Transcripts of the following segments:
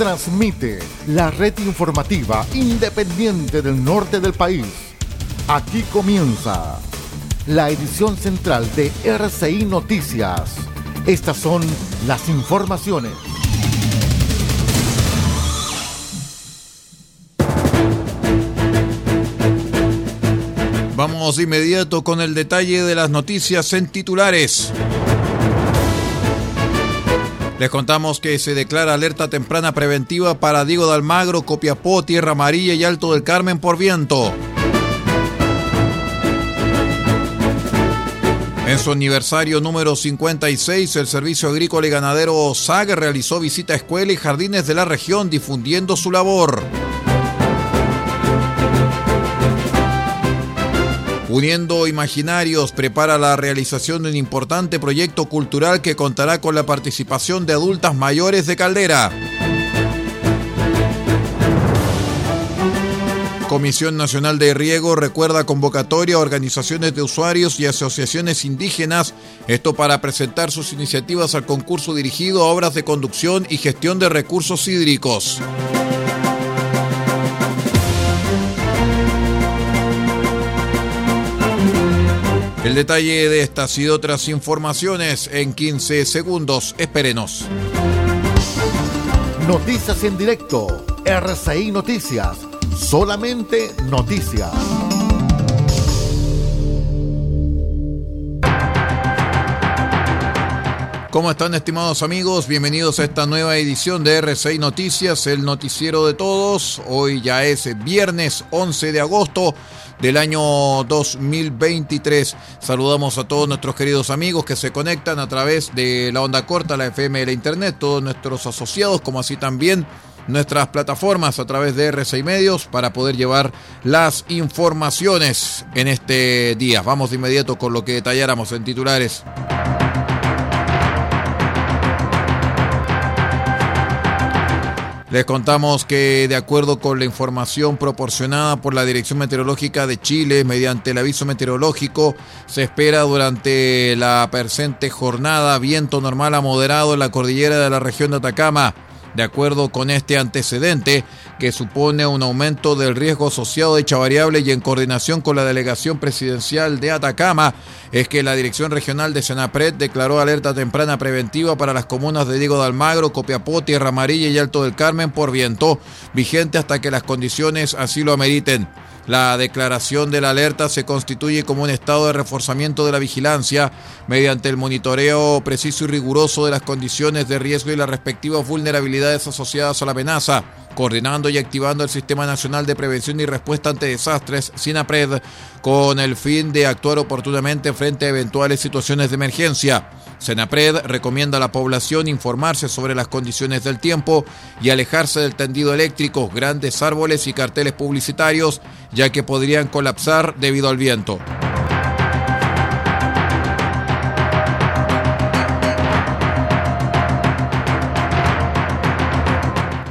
transmite la red informativa independiente del norte del país. Aquí comienza la edición central de RCI Noticias. Estas son las informaciones. Vamos inmediato con el detalle de las noticias en titulares. Les contamos que se declara alerta temprana preventiva para Diego de Almagro, Copiapó, Tierra Amarilla y Alto del Carmen por viento. En su aniversario número 56, el Servicio Agrícola y Ganadero SAG realizó visita a escuelas y jardines de la región difundiendo su labor. Uniendo Imaginarios prepara la realización de un importante proyecto cultural que contará con la participación de adultas mayores de Caldera. Comisión Nacional de Riego recuerda convocatoria a organizaciones de usuarios y asociaciones indígenas, esto para presentar sus iniciativas al concurso dirigido a obras de conducción y gestión de recursos hídricos. El detalle de estas y otras informaciones en 15 segundos. Espérenos. Noticias en directo. RCI Noticias. Solamente noticias. ¿Cómo están estimados amigos? Bienvenidos a esta nueva edición de RCI Noticias, el noticiero de todos. Hoy ya es viernes 11 de agosto del año 2023. Saludamos a todos nuestros queridos amigos que se conectan a través de la onda corta, la FM y la Internet, todos nuestros asociados, como así también nuestras plataformas a través de R6 Medios para poder llevar las informaciones en este día. Vamos de inmediato con lo que detalláramos en titulares. Les contamos que de acuerdo con la información proporcionada por la Dirección Meteorológica de Chile mediante el aviso meteorológico, se espera durante la presente jornada viento normal a moderado en la cordillera de la región de Atacama de acuerdo con este antecedente, que supone un aumento del riesgo asociado de dicha variable y en coordinación con la delegación presidencial de Atacama, es que la Dirección Regional de Senapred declaró alerta temprana preventiva para las comunas de Diego de Almagro, Copiapó, Tierra Amarilla y Alto del Carmen por viento, vigente hasta que las condiciones así lo ameriten. La declaración de la alerta se constituye como un estado de reforzamiento de la vigilancia mediante el monitoreo preciso y riguroso de las condiciones de riesgo y las respectivas vulnerabilidades asociadas a la amenaza, coordinando y activando el Sistema Nacional de Prevención y Respuesta ante Desastres, SINAPRED, con el fin de actuar oportunamente frente a eventuales situaciones de emergencia. Senapred recomienda a la población informarse sobre las condiciones del tiempo y alejarse del tendido eléctrico, grandes árboles y carteles publicitarios, ya que podrían colapsar debido al viento.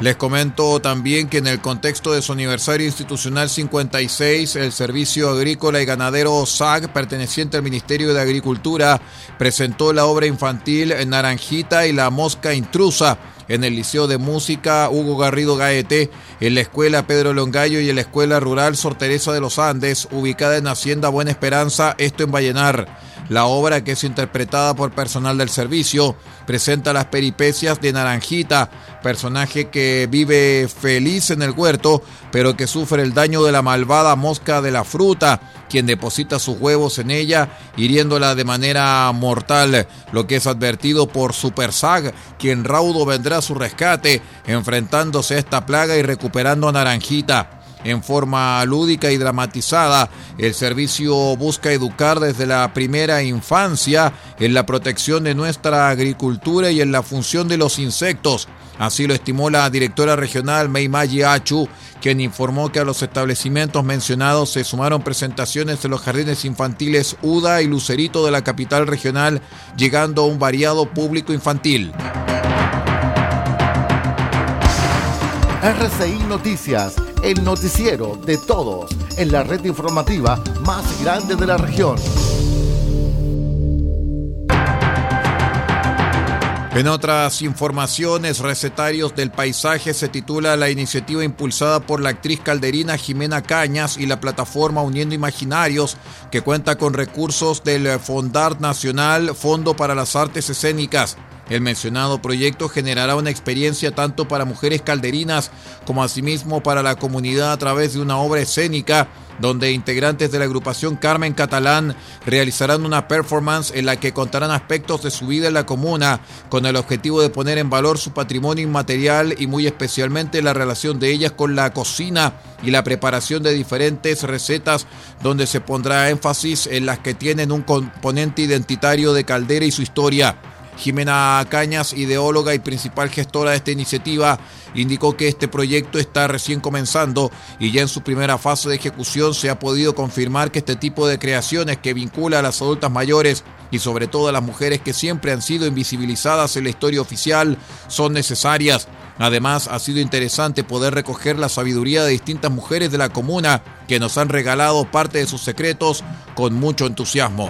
Les comento también que en el contexto de su aniversario institucional 56, el Servicio Agrícola y Ganadero SAG, perteneciente al Ministerio de Agricultura, presentó la obra infantil Naranjita y la Mosca Intrusa en el Liceo de Música Hugo Garrido Gaete, en la Escuela Pedro Longallo y en la Escuela Rural Sor Teresa de los Andes, ubicada en Hacienda Buena Esperanza, esto en Vallenar. La obra, que es interpretada por personal del servicio, presenta las peripecias de Naranjita, personaje que vive feliz en el huerto, pero que sufre el daño de la malvada mosca de la fruta, quien deposita sus huevos en ella, hiriéndola de manera mortal, lo que es advertido por Super Sag, quien raudo vendrá a su rescate, enfrentándose a esta plaga y recuperando a Naranjita. En forma lúdica y dramatizada, el servicio busca educar desde la primera infancia en la protección de nuestra agricultura y en la función de los insectos Así lo estimó la directora regional Meimayi Achu, quien informó que a los establecimientos mencionados se sumaron presentaciones de los jardines infantiles UDA y Lucerito de la capital regional, llegando a un variado público infantil. RCI Noticias, el noticiero de todos, en la red informativa más grande de la región. En otras informaciones, Recetarios del Paisaje se titula la iniciativa impulsada por la actriz calderina Jimena Cañas y la plataforma Uniendo Imaginarios, que cuenta con recursos del Fondart Nacional, Fondo para las Artes Escénicas. El mencionado proyecto generará una experiencia tanto para mujeres calderinas como asimismo para la comunidad a través de una obra escénica donde integrantes de la agrupación Carmen Catalán realizarán una performance en la que contarán aspectos de su vida en la comuna con el objetivo de poner en valor su patrimonio inmaterial y muy especialmente la relación de ellas con la cocina y la preparación de diferentes recetas donde se pondrá énfasis en las que tienen un componente identitario de Caldera y su historia. Jimena Cañas, ideóloga y principal gestora de esta iniciativa, indicó que este proyecto está recién comenzando y ya en su primera fase de ejecución se ha podido confirmar que este tipo de creaciones que vincula a las adultas mayores y sobre todo a las mujeres que siempre han sido invisibilizadas en la historia oficial son necesarias. Además, ha sido interesante poder recoger la sabiduría de distintas mujeres de la comuna que nos han regalado parte de sus secretos con mucho entusiasmo.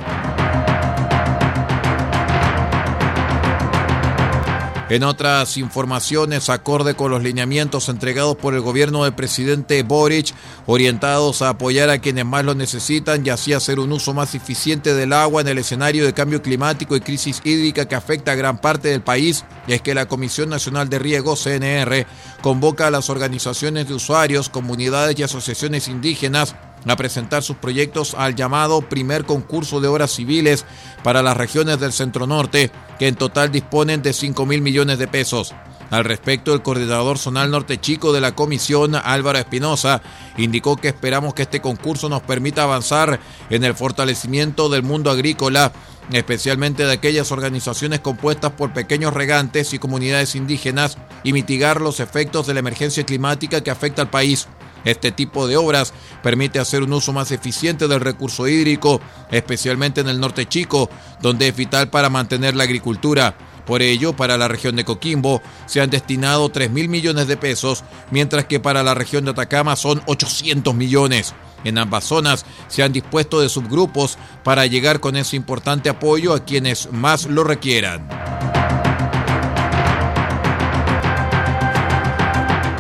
En otras informaciones, acorde con los lineamientos entregados por el gobierno del presidente Boric, orientados a apoyar a quienes más lo necesitan y así hacer un uso más eficiente del agua en el escenario de cambio climático y crisis hídrica que afecta a gran parte del país, es que la Comisión Nacional de Riego, CNR, convoca a las organizaciones de usuarios, comunidades y asociaciones indígenas a presentar sus proyectos al llamado primer concurso de obras civiles para las regiones del centro norte, que en total disponen de 5 mil millones de pesos. Al respecto, el coordinador zonal norte chico de la comisión, Álvaro Espinosa, indicó que esperamos que este concurso nos permita avanzar en el fortalecimiento del mundo agrícola, especialmente de aquellas organizaciones compuestas por pequeños regantes y comunidades indígenas, y mitigar los efectos de la emergencia climática que afecta al país. Este tipo de obras permite hacer un uso más eficiente del recurso hídrico, especialmente en el norte chico, donde es vital para mantener la agricultura. Por ello, para la región de Coquimbo se han destinado 3 mil millones de pesos, mientras que para la región de Atacama son 800 millones. En ambas zonas se han dispuesto de subgrupos para llegar con ese importante apoyo a quienes más lo requieran.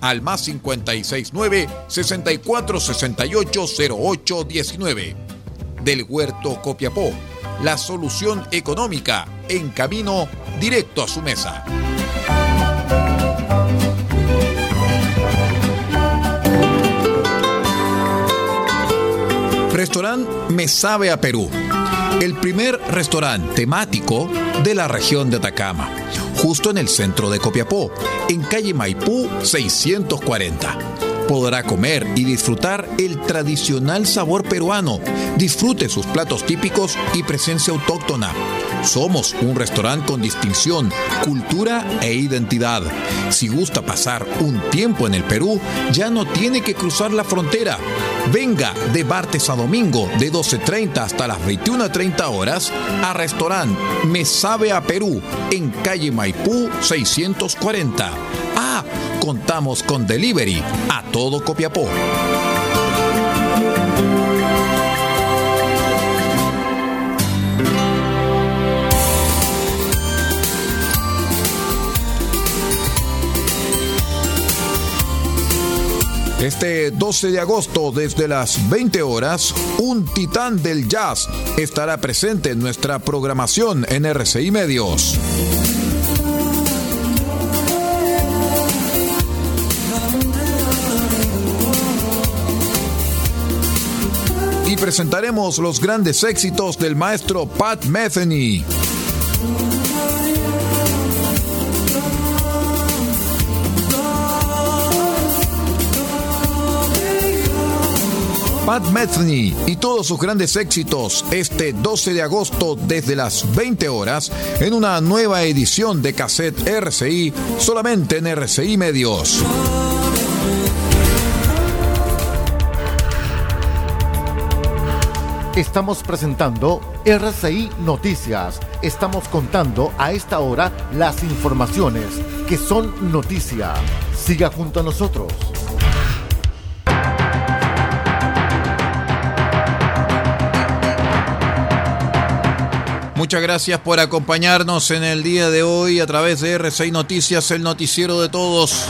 al más 569 64 68 08 19. Del Huerto Copiapó, la solución económica en camino directo a su mesa. Restaurante Me Sabe a Perú. El primer restaurante temático de la región de Atacama justo en el centro de Copiapó, en calle Maipú 640. Podrá comer y disfrutar el tradicional sabor peruano. Disfrute sus platos típicos y presencia autóctona. Somos un restaurante con distinción, cultura e identidad. Si gusta pasar un tiempo en el Perú, ya no tiene que cruzar la frontera. Venga de martes a domingo de 12.30 hasta las 21.30 horas a restaurante Me Sabe a Perú en calle Maipú 640. Ah, Contamos con delivery a todo Copiapó. Este 12 de agosto, desde las 20 horas, un titán del jazz estará presente en nuestra programación en RCI Medios. Presentaremos los grandes éxitos del maestro Pat Metheny. Pat Metheny y todos sus grandes éxitos este 12 de agosto desde las 20 horas en una nueva edición de cassette RCI solamente en RCI Medios. Estamos presentando RCI Noticias. Estamos contando a esta hora las informaciones que son noticia. Siga junto a nosotros. Muchas gracias por acompañarnos en el día de hoy a través de R6 Noticias, el noticiero de todos.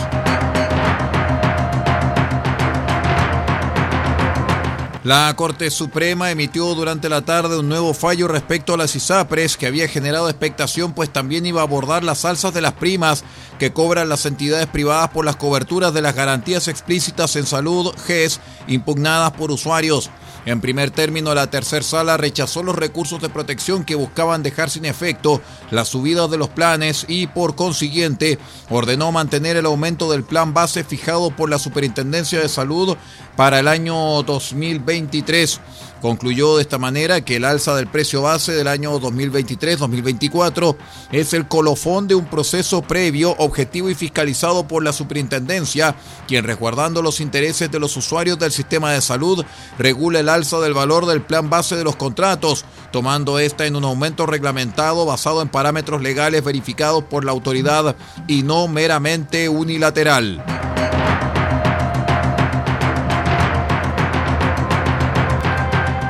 La Corte Suprema emitió durante la tarde un nuevo fallo respecto a las ISAPRES que había generado expectación pues también iba a abordar las alzas de las primas que cobran las entidades privadas por las coberturas de las garantías explícitas en salud GES impugnadas por usuarios. En primer término, la tercera sala rechazó los recursos de protección que buscaban dejar sin efecto la subida de los planes y, por consiguiente, ordenó mantener el aumento del plan base fijado por la Superintendencia de Salud para el año 2023. Concluyó de esta manera que el alza del precio base del año 2023-2024 es el colofón de un proceso previo, objetivo y fiscalizado por la superintendencia, quien resguardando los intereses de los usuarios del sistema de salud, regula el alza del valor del plan base de los contratos, tomando esta en un aumento reglamentado basado en parámetros legales verificados por la autoridad y no meramente unilateral.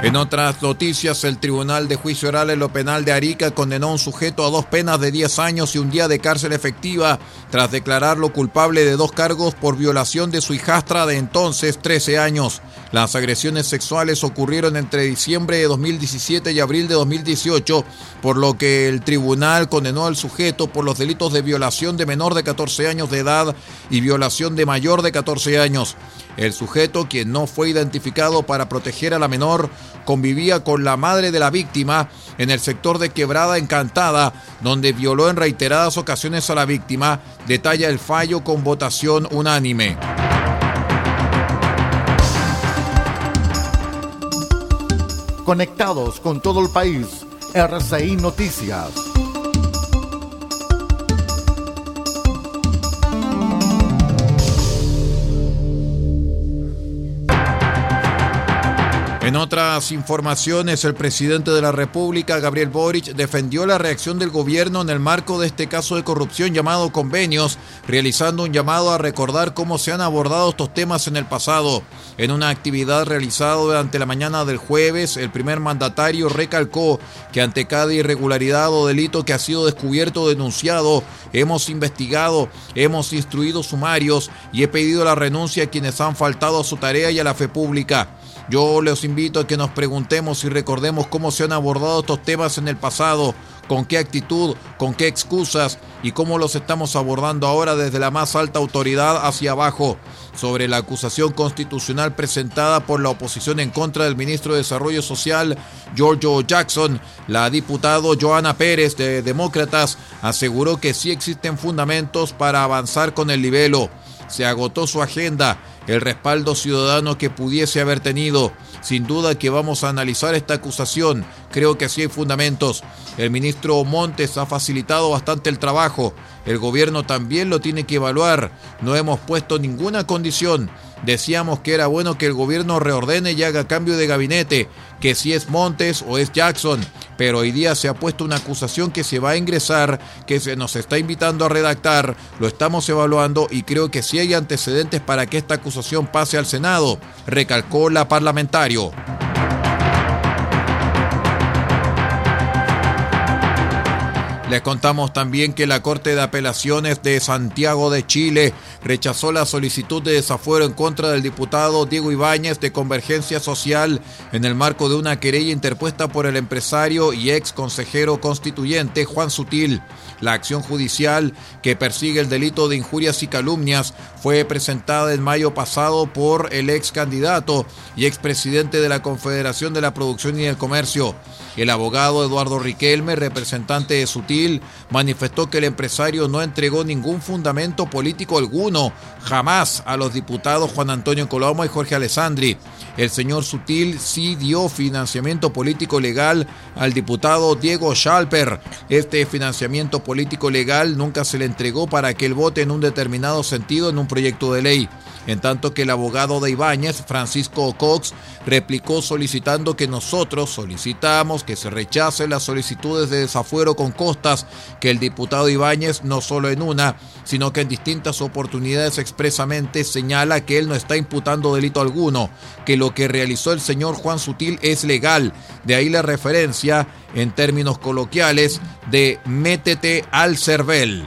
En otras noticias, el Tribunal de Juicio Oral en lo Penal de Arica condenó a un sujeto a dos penas de 10 años y un día de cárcel efectiva tras declararlo culpable de dos cargos por violación de su hijastra de entonces 13 años. Las agresiones sexuales ocurrieron entre diciembre de 2017 y abril de 2018, por lo que el tribunal condenó al sujeto por los delitos de violación de menor de 14 años de edad y violación de mayor de 14 años. El sujeto, quien no fue identificado para proteger a la menor, convivía con la madre de la víctima en el sector de Quebrada Encantada, donde violó en reiteradas ocasiones a la víctima, detalla el fallo con votación unánime. Conectados con todo el país, RCI Noticias. En otras informaciones, el presidente de la República, Gabriel Boric, defendió la reacción del gobierno en el marco de este caso de corrupción llamado convenios, realizando un llamado a recordar cómo se han abordado estos temas en el pasado. En una actividad realizada durante la mañana del jueves, el primer mandatario recalcó que ante cada irregularidad o delito que ha sido descubierto o denunciado, hemos investigado, hemos instruido sumarios y he pedido la renuncia a quienes han faltado a su tarea y a la fe pública. Yo les invito a que nos preguntemos y recordemos cómo se han abordado estos temas en el pasado, con qué actitud, con qué excusas y cómo los estamos abordando ahora desde la más alta autoridad hacia abajo sobre la acusación constitucional presentada por la oposición en contra del ministro de Desarrollo Social, Giorgio Jackson. La diputada Joana Pérez de Demócratas aseguró que sí existen fundamentos para avanzar con el libelo. Se agotó su agenda el respaldo ciudadano que pudiese haber tenido. Sin duda que vamos a analizar esta acusación. Creo que sí hay fundamentos. El ministro Montes ha facilitado bastante el trabajo. El gobierno también lo tiene que evaluar. No hemos puesto ninguna condición. Decíamos que era bueno que el gobierno reordene y haga cambio de gabinete, que si es Montes o es Jackson, pero hoy día se ha puesto una acusación que se va a ingresar, que se nos está invitando a redactar, lo estamos evaluando y creo que sí hay antecedentes para que esta acusación pase al Senado, recalcó la parlamentario. Les contamos también que la Corte de Apelaciones de Santiago de Chile rechazó la solicitud de desafuero en contra del diputado Diego Ibáñez de Convergencia Social en el marco de una querella interpuesta por el empresario y ex consejero constituyente Juan Sutil. La acción judicial que persigue el delito de injurias y calumnias fue presentada en mayo pasado por el ex candidato y expresidente de la Confederación de la Producción y el Comercio. El abogado Eduardo Riquelme, representante de Sutil, manifestó que el empresario no entregó ningún fundamento político alguno, jamás, a los diputados Juan Antonio Coloma y Jorge Alessandri. El señor Sutil sí dio financiamiento político legal al diputado Diego Schalper. Este financiamiento político legal nunca se le entregó para que él vote en un determinado sentido en un proyecto de ley. En tanto que el abogado de Ibáñez, Francisco Cox, replicó solicitando que nosotros solicitamos que se rechace las solicitudes de desafuero con costas que el diputado Ibáñez no solo en una, sino que en distintas oportunidades expresamente señala que él no está imputando delito alguno, que lo que realizó el señor Juan Sutil es legal, de ahí la referencia en términos coloquiales de métete al cervel.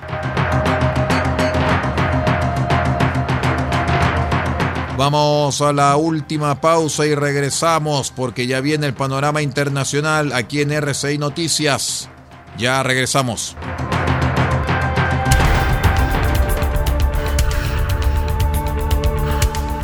Vamos a la última pausa y regresamos porque ya viene el panorama internacional aquí en RCI Noticias. Ya regresamos.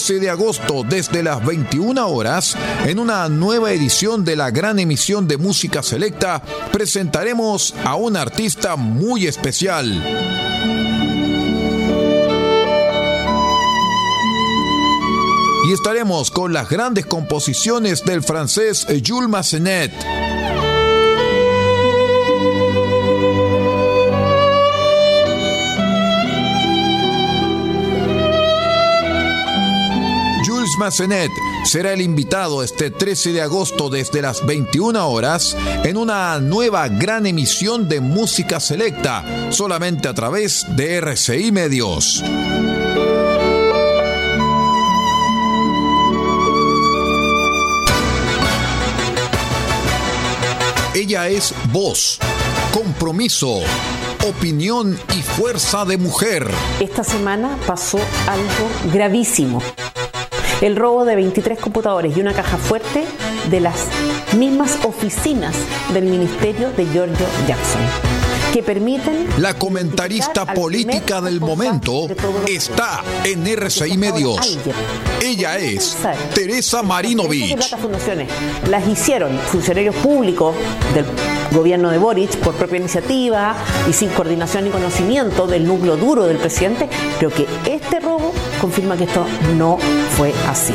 13 de agosto desde las 21 horas, en una nueva edición de la gran emisión de música selecta, presentaremos a un artista muy especial. Y estaremos con las grandes composiciones del francés Jules Massenet. Massenet será el invitado este 13 de agosto desde las 21 horas en una nueva gran emisión de música selecta, solamente a través de RCI Medios. Ella es voz, compromiso, opinión y fuerza de mujer. Esta semana pasó algo gravísimo el robo de 23 computadores y una caja fuerte de las mismas oficinas del ministerio de Giorgio Jackson que permiten... La comentarista política del momento está en RCI Medios. Ella es Teresa Marinovich. Las hicieron funcionarios públicos del gobierno de Boric por propia iniciativa y sin coordinación ni conocimiento del núcleo duro del presidente. Creo que este robo confirma que esto no fue así.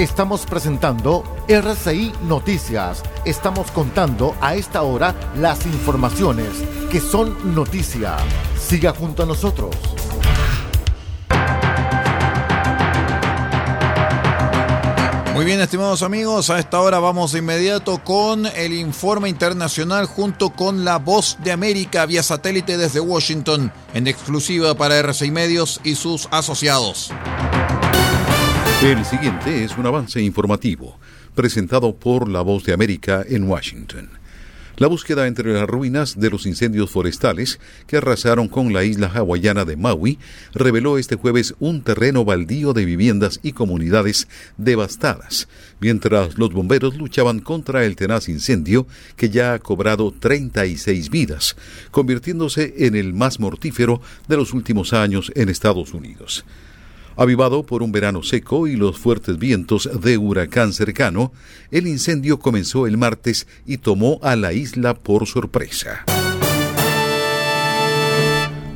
Estamos presentando RCI Noticias. Estamos contando a esta hora las informaciones que son noticia. Siga junto a nosotros. Muy bien, estimados amigos, a esta hora vamos de inmediato con el informe internacional junto con La Voz de América vía satélite desde Washington, en exclusiva para RCI Medios y sus asociados. El siguiente es un avance informativo presentado por La Voz de América en Washington. La búsqueda entre las ruinas de los incendios forestales que arrasaron con la isla hawaiana de Maui reveló este jueves un terreno baldío de viviendas y comunidades devastadas, mientras los bomberos luchaban contra el tenaz incendio que ya ha cobrado 36 vidas, convirtiéndose en el más mortífero de los últimos años en Estados Unidos. Avivado por un verano seco y los fuertes vientos de huracán cercano, el incendio comenzó el martes y tomó a la isla por sorpresa.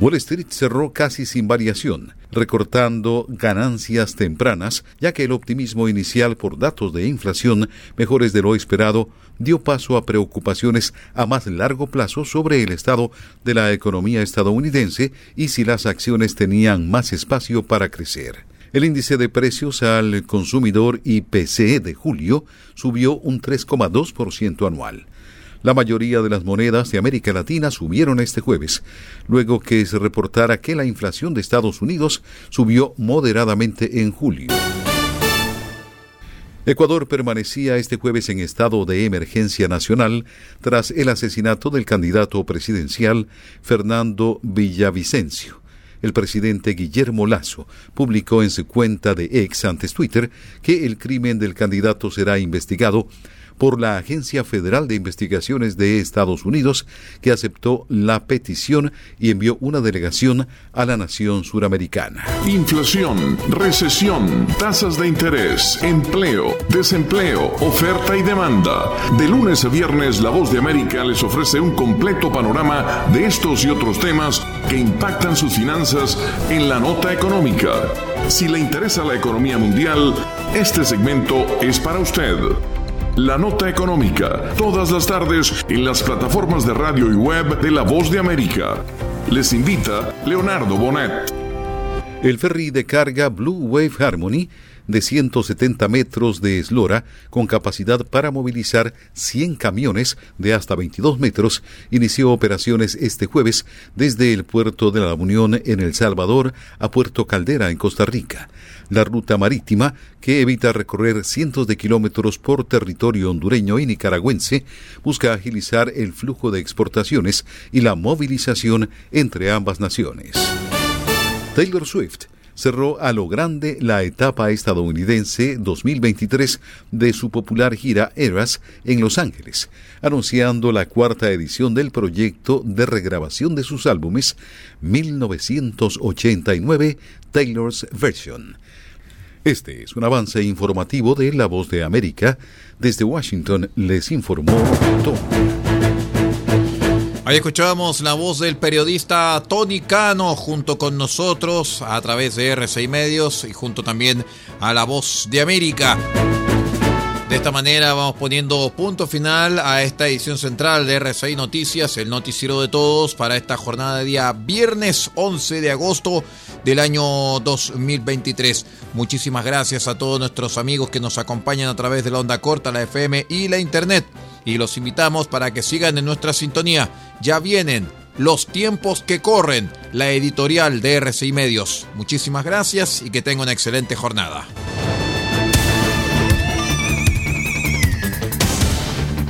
Wall Street cerró casi sin variación, recortando ganancias tempranas, ya que el optimismo inicial por datos de inflación mejores de lo esperado dio paso a preocupaciones a más largo plazo sobre el estado de la economía estadounidense y si las acciones tenían más espacio para crecer. El índice de precios al consumidor IPC de julio subió un 3,2% anual. La mayoría de las monedas de América Latina subieron este jueves, luego que se reportara que la inflación de Estados Unidos subió moderadamente en julio. Ecuador permanecía este jueves en estado de emergencia nacional tras el asesinato del candidato presidencial Fernando Villavicencio. El presidente Guillermo Lazo publicó en su cuenta de ex antes Twitter que el crimen del candidato será investigado por la Agencia Federal de Investigaciones de Estados Unidos, que aceptó la petición y envió una delegación a la nación suramericana. Inflación, recesión, tasas de interés, empleo, desempleo, oferta y demanda. De lunes a viernes, La Voz de América les ofrece un completo panorama de estos y otros temas que impactan sus finanzas en la nota económica. Si le interesa la economía mundial, este segmento es para usted. La Nota Económica, todas las tardes en las plataformas de radio y web de La Voz de América. Les invita Leonardo Bonet. El ferry de carga Blue Wave Harmony de 170 metros de eslora con capacidad para movilizar 100 camiones de hasta 22 metros, inició operaciones este jueves desde el puerto de la Unión en El Salvador a Puerto Caldera en Costa Rica. La ruta marítima, que evita recorrer cientos de kilómetros por territorio hondureño y nicaragüense, busca agilizar el flujo de exportaciones y la movilización entre ambas naciones. Taylor Swift cerró a lo grande la etapa estadounidense 2023 de su popular gira Eras en Los Ángeles, anunciando la cuarta edición del proyecto de regrabación de sus álbumes 1989 Taylor's Version. Este es un avance informativo de La Voz de América. Desde Washington les informó Tom. Ahí escuchábamos la voz del periodista Tony Cano junto con nosotros a través de RCI Medios y junto también a la voz de América. De esta manera vamos poniendo punto final a esta edición central de RCI Noticias, el noticiero de todos para esta jornada de día viernes 11 de agosto del año 2023. Muchísimas gracias a todos nuestros amigos que nos acompañan a través de la onda corta, la FM y la Internet y los invitamos para que sigan en nuestra sintonía. Ya vienen los tiempos que corren, la editorial de RCI Medios. Muchísimas gracias y que tenga una excelente jornada.